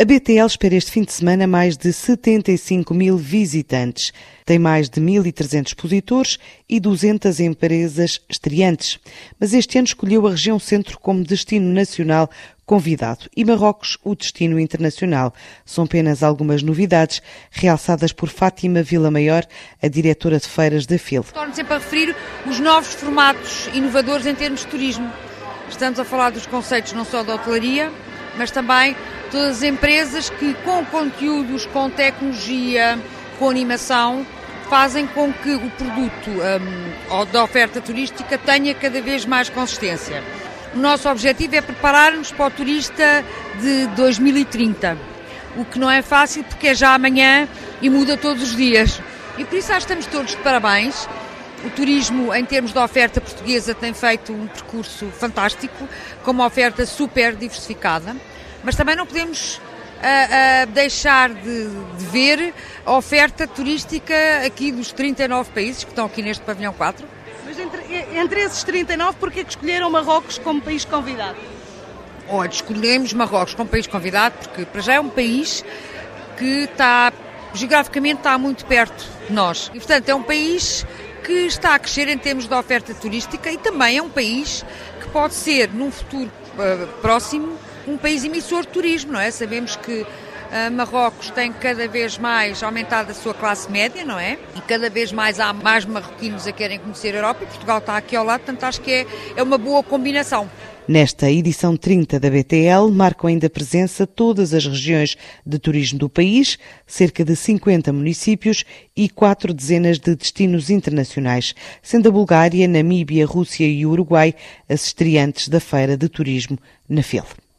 A BTL espera este fim de semana mais de 75 mil visitantes. Tem mais de 1.300 expositores e 200 empresas estreantes. Mas este ano escolheu a região centro como destino nacional convidado e Marrocos o destino internacional. São apenas algumas novidades realçadas por Fátima Vila Maior, a diretora de feiras da FIL. Torno sempre a referir os novos formatos inovadores em termos de turismo. Estamos a falar dos conceitos não só da hotelaria, mas também todas as empresas que, com conteúdos, com tecnologia, com animação, fazem com que o produto um, da oferta turística tenha cada vez mais consistência. O nosso objetivo é preparar-nos para o turista de 2030, o que não é fácil porque é já amanhã e muda todos os dias. E por isso acho que estamos todos de parabéns. O turismo, em termos de oferta portuguesa, tem feito um percurso fantástico, com uma oferta super diversificada mas também não podemos uh, uh, deixar de, de, ver a oferta turística aqui dos 39 países que estão aqui neste pavilhão 4. Mas entre, entre esses 39, por que escolheram Marrocos como país convidado? Olha, escolhemos Marrocos como país convidado porque para já é um país que está, geograficamente está muito perto de nós. E portanto é um país que está a crescer em termos de oferta turística e também é um país que pode ser, num futuro uh, próximo, um país emissor de turismo, não é? Sabemos que uh, Marrocos tem cada vez mais aumentado a sua classe média, não é? E cada vez mais há mais marroquinos a querem conhecer a Europa e Portugal está aqui ao lado, portanto acho que é, é uma boa combinação. Nesta edição 30 da BTL, marcam ainda presença todas as regiões de turismo do país, cerca de 50 municípios e quatro dezenas de destinos internacionais, sendo a Bulgária, Namíbia, Rússia e Uruguai as estreantes da Feira de Turismo na FIL.